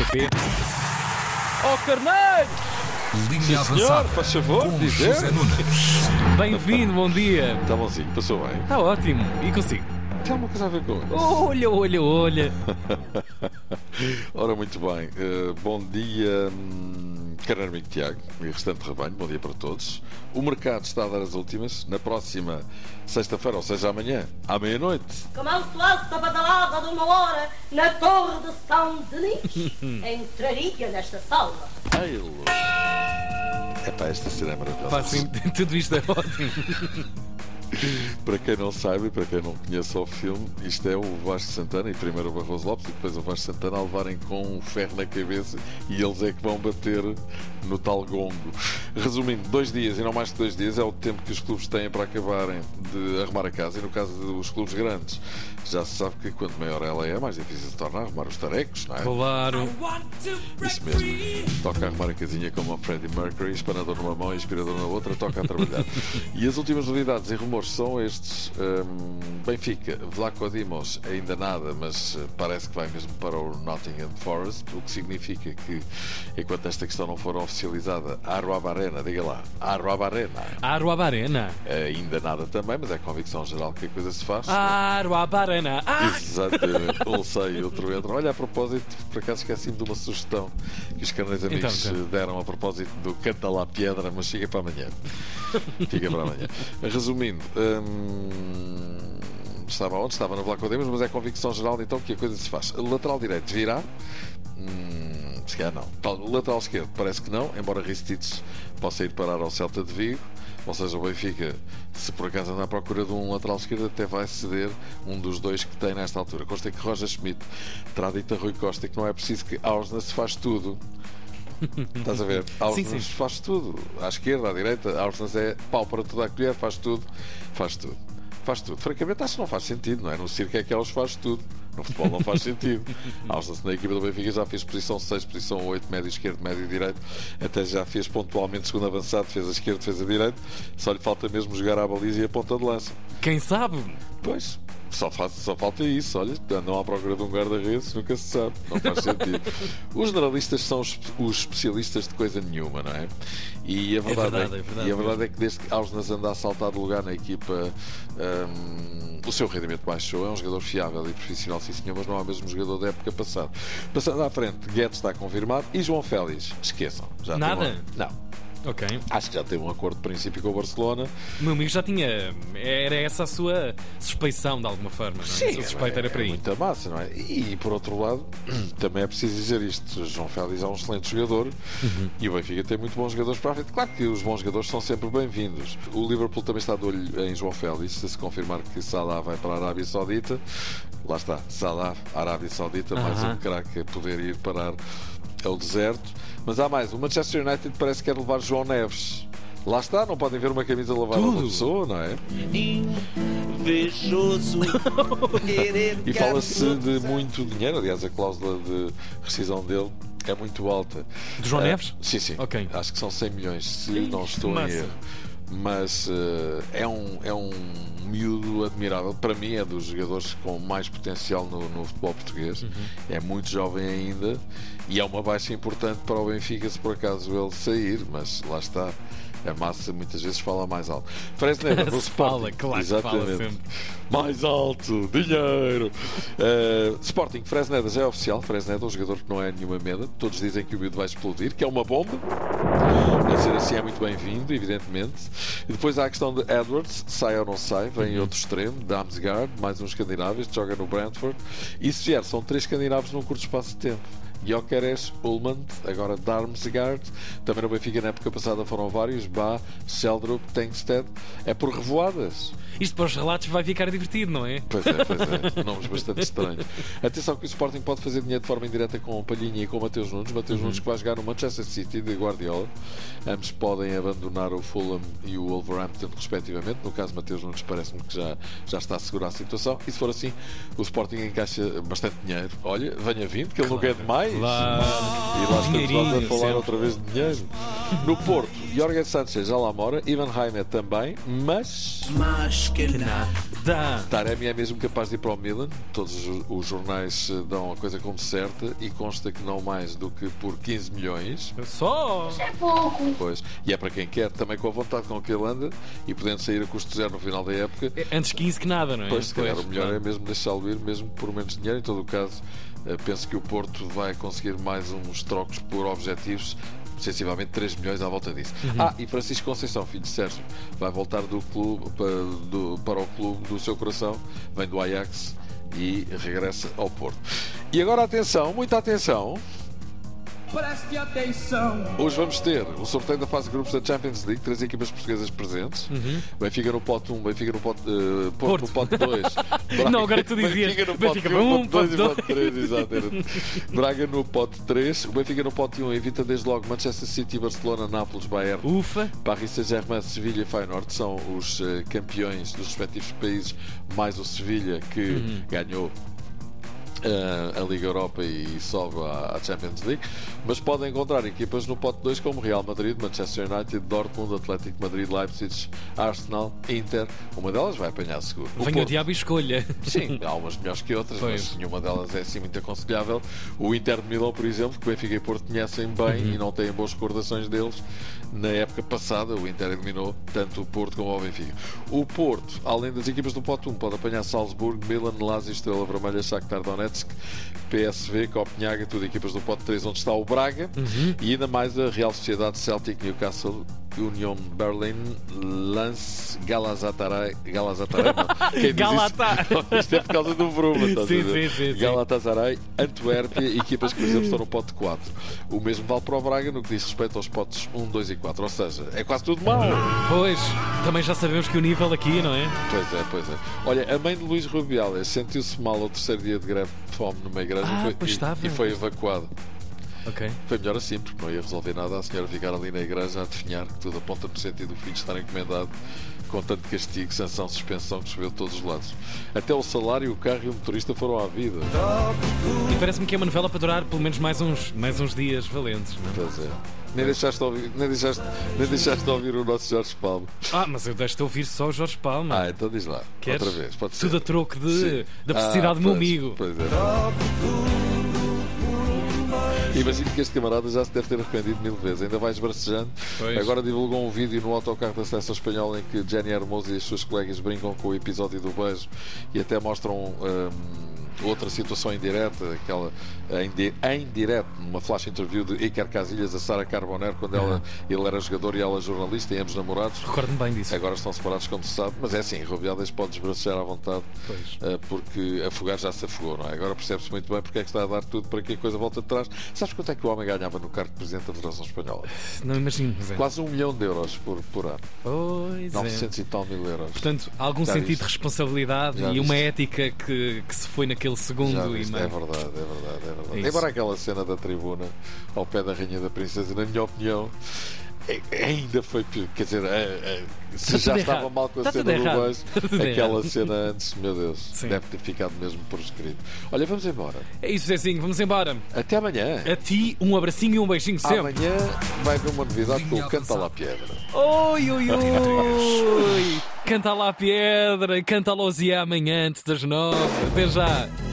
RTP. Oh, carneiro! Linha Senhor, avançada. faz favor, com dizer. José Nunes. Bem-vindo, bom dia. Está bonzinho, passou bem. Está ótimo. E consigo? Tem alguma coisa a ver com isso? Olha, olha, olha. Ora, muito bem. Eh, bom dia, hum, caro amigo Tiago e restante rebanho. Bom dia para todos. O mercado está a dar as últimas. Na próxima sexta-feira, ou seja, amanhã, à meia-noite. Começou essa badalada de uma hora na Torre de São Denis. Entraria nesta sala. Ai, luz. Epá, esta cena é maravilhosa. Pá, sim, tudo isto é ótimo. Para quem não sabe e para quem não conhece o filme, isto é o Vasco Santana e primeiro o Barroso Lopes e depois o Vasco Santana a levarem com um ferro na cabeça e eles é que vão bater no tal gongo. Resumindo, dois dias e não mais que dois dias é o tempo que os clubes têm para acabarem de arrumar a casa e no caso dos clubes grandes já se sabe que quanto maior ela é, mais difícil se torna arrumar os tarecos, não é? Claro. Isso mesmo. Toca a arrumar a casinha como o Freddie Mercury, espanador numa mão e inspirador na outra, toca a trabalhar. e as últimas novidades e são estes. Hum, Benfica, Vlaco Dimos, ainda nada, mas eh, parece que vai mesmo para o Nottingham Forest, o que significa que, enquanto esta questão não for oficializada, Arroaba Arena, diga lá, Aruabarena. ainda nada também, mas é convicção geral que a coisa se faz. Aruabarena. Ah! Exatamente, um sai e outro entra. Olha, a propósito, por acaso esqueci-me de uma sugestão que os carneiros amigos Então, então. deram a propósito do Canta lá Piedra, mas fica para amanhã. Fica para amanhã. Resumindo, hum, estava onde? Estava no Vlaco Demos, mas é convicção geral então que a coisa se faz. Lateral direito virá. Hum, se calhar não. Lateral esquerdo parece que não, embora Ristites possa ir parar ao Celta de Vigo. Ou seja, o Benfica, se por acaso andar à procura de um lateral esquerdo, até vai ceder um dos dois que tem nesta altura. Consta que Roger Schmidt terá dito a Rui Costa que não é preciso que Ausna se faz tudo. Estás a ver? Sim. faz tudo. À esquerda, à direita, Ausnas é pau para toda a colher, faz tudo. Faz tudo. Faz tudo. Francamente, acho que não faz sentido, não é? No circo é que eles faz tudo. No futebol não faz sentido. Ausnas na equipa do Benfica já fez posição 6, posição 8, médio esquerdo, médio direito. Até já fez pontualmente segundo avançado, fez a esquerda, fez a direito. Só lhe falta mesmo jogar à baliza e a ponta de lança. Quem sabe? Pois, só, faz, só falta isso. Olha, andam à procura de um guarda-redes, nunca se sabe. Não faz sentido. Os generalistas são os, os especialistas de coisa nenhuma, não é? E a verdade é, verdade, é verdade e a verdade é que desde que Ausnas anda a saltar de lugar na equipa, hum, o seu rendimento baixou. É um jogador fiável e profissional, sim senhor, mas não é o mesmo jogador da época passada. Passando à frente, Guedes está confirmado e João Félix, esqueçam. Já Nada? Não. Ok. Acho que já teve um acordo de princípio com o Barcelona. O meu amigo já tinha. Era essa a sua suspeição de alguma forma, não é? a sua suspeita era para é aí. muita massa, não é? E por outro lado, também é preciso dizer isto: João Félix é um excelente jogador Uhum. e o Benfica tem muito bons jogadores para a frente. Claro que os bons jogadores são sempre bem-vindos. O Liverpool também está de olho em João Félix. Se se confirmar que Salah vai para a Arábia Saudita, lá está, Salah, Arábia Saudita, mais Aham. um craque a poder ir parar ao deserto. Mas há mais: o Manchester United parece que quer levar João Neves. Lá está, não podem ver uma camisa lavada a uma Tudo. pessoa, não é? invejoso E fala-se de muito dinheiro, aliás, a cláusula de rescisão dele é muito alta. Do João Ah, Neves? Sim, sim. Ok. Acho que são 100 milhões, se Ih, não estou massa. em erro. Mas eh, é, um, é um miúdo admirável. Para mim, é dos jogadores com mais potencial no, no futebol português. Uhum. É muito jovem ainda e é uma baixa importante para o Benfica se por acaso ele sair. Mas lá está. A massa muitas vezes fala mais alto. Fresneda, no Se fala, Sporting. claro que fala Exatamente. sempre. Mais alto, dinheiro. Uh, Sporting, Fresneda já é oficial. Fresneda, um jogador que não é nenhuma meda. Todos dizem que o miúdo vai explodir, que é uma bomba. A ser assim é muito bem-vindo, evidentemente. E depois há a questão de Edwards, sai ou não sai, vem outro extremo, Damsgaard, mais um escandinavo, este joga no Brentford. E se vier, são três escandinavos num curto espaço de tempo. Gyökeres, Ullmann, agora Darmsgaard. Também no Benfica na época passada foram vários. Bá, Seldrup, Tengsted. É por revoadas. Isto para os relatos vai ficar divertido, não é? Pois é, pois é. Nomes bastante estranhos. Atenção que o Sporting pode fazer dinheiro de forma indireta com o Palhinha e com o Mateus Nunes. Mateus Nunes que vai jogar no Manchester City de Guardiola. Ambos podem abandonar o Fulham e o Wolverhampton, respectivamente. No caso, Mateus Nunes parece-me que já, já está a segurar a situação. E se for assim, o Sporting encaixa bastante dinheiro. Olha, venha vindo, que ele não quer demais. Claro. E lá estamos nós a falar sempre. outra vez de dinheiro. No Porto, Jorge Sanchez já lá mora, Ivan Heimer também, mas Mas que nada. Taremi é mesmo capaz de ir para o Milan. Todos os, jornais eh, dão a coisa como certa e consta que não mais do que por 15 milhões. Só. É pouco. Pois. E é para quem quer, também com a vontade com que ele anda e podendo sair a custo zero no final da época. É Antes 15 que nada, não é? Pois, se calhar Pois, o melhor claro. é mesmo deixá-lo ir, mesmo por menos dinheiro. Em todo o caso, penso que o Porto vai conseguir mais uns trocos por objetivos. Sensivelmente 3 milhões à volta disso. Uhum. Ah, e Francisco Conceição, filho de Sérgio, vai voltar do clube, para, do- para o clube do seu coração, vem do Ajax e regressa ao Porto. E agora atenção, muita atenção. Preste atenção. Hoje vamos ter o sorteio da fase de grupos da Champions League, três equipas portuguesas presentes. Benfica no pote 1, Benfica no pote, eh, Porto, Uhum. Porto. no pote 2. Não, agora tu dizias Benfica no Benfica pote 1, um, pote 2 e pote pote 3, exato. era. Braga no pote 3, o Benfica no pote 1 evita desde logo Manchester City, Barcelona, Nápoles, Bayern, Ufa. Paris Saint-Germain, Sevilha e Feyenoord são os eh, campeões dos respectivos países, mais o Sevilha que Uhum. ganhou a Liga Europa e sobe à, Champions League, mas podem encontrar equipas no pote 2 como Real Madrid, Manchester United, Dortmund, Atlético Madrid, Leipzig, Arsenal, Inter. Uma delas vai apanhar seguro. O Venha o Porto- diabo e escolha. Sim, há umas melhores que outras, Pois. mas nenhuma delas é assim muito aconselhável. O Inter de Milão, por exemplo, que o Benfica e Porto conhecem bem e não têm boas recordações deles. Na época passada, o Inter eliminou tanto o Porto como o Benfica. O Porto, além das equipas do Pote 1, pode apanhar Salzburgo, Milan, Lazio, Estrela Vermelha, Shakhtar Donetsk, PSV, Copenhaga, tudo equipas do Pote 3, onde está o Braga, e ainda mais a Real Sociedade, Celtic, Newcastle, Union Berlin, Lance, Galatasaray, Galatasaray, não. Quem diz Galata. Isso, isto é por causa do Bruma, Sim, sim, sim. Galatasaray, Antuérpia, equipas que, por exemplo, estão no pote 4. O mesmo vale para o Braga no que diz respeito aos potes 1, 2 e 4. Ou seja, é quase tudo mau. Pois, também já sabemos que o nível aqui, não é? Pois é, pois é. Olha, a mãe de Luís Rubiales sentiu-se mal ao terceiro dia de greve de fome numa igreja Ah, e, foi, e- e foi evacuado. Ok. Foi melhor assim, porque não ia resolver nada a senhora ficar ali na igreja a definhar que tudo aponta no sentido do filho estar encomendado com tanto castigo, sanção, suspensão que choveu de todos os lados. Até o salário, o carro e o motorista foram à vida. E parece-me que é uma novela para durar pelo menos mais uns, mais uns dias valentes, não é? Pois é. Nem deixaste, de ouvir, nem, deixaste, nem deixaste de ouvir o nosso Jorge Palma. Ah, mas eu deixo-te ouvir só o Jorge Palma. Ah, então diz lá. Queres? Outra vez, pode ser. Tudo a troco de, Sim. da felicidade Ah, do meu amigo. Pois é. Imagino que este camarada já se deve ter arrependido mil vezes, ainda vai esbracejando. Pois. Agora divulgou um vídeo no autocarro da seleção espanhola em que Jenny Hermoso e as suas colegas brincam com o episódio do beijo e até mostram hum, outra situação indireta, aquela em, di- em direto, numa flash interview de Iker Casilhas a Sara Carbonero quando ela, ele era jogador e ela jornalista e ambos namorados. Recordo-me bem disso. Agora estão separados, como se sabe, mas é assim, Rubiales pode desbracejar à vontade, Pois. eh, porque afogar já se afogou, não é? Agora percebe-se muito bem porque é que está a dar tudo para que a coisa volte atrás. Sabes quanto é que o homem ganhava no cargo de Presidente da Federação Espanhola? Não imagino, Zé. Quase um milhão de euros por, por ano. Pois é. 900 e tal mil euros. Portanto, algum Já sentido de responsabilidade Já e uma ética que, que se foi naquele segundo Já e meio. é verdade, é verdade, é verdade. É. Embora aquela cena da tribuna ao pé da Rainha da Princesa, na minha opinião, é- ainda foi pior. Quer dizer, é- é, se Está já tudo estava errado. mal com a Está cena do errado. beijo, Está tudo aquela errado. cena antes, meu Deus, Sim. deve ter ficado mesmo por escrito. Olha, vamos embora. É isso, Zezinho, vamos embora. Até amanhã. A ti, um abracinho e um beijinho sempre. Amanhã vai haver uma novidade com o Canta lá Pedra. Oi, oi, oi! Canta lá a pedra, canta lá o Zé amanhã antes das nove. Até já!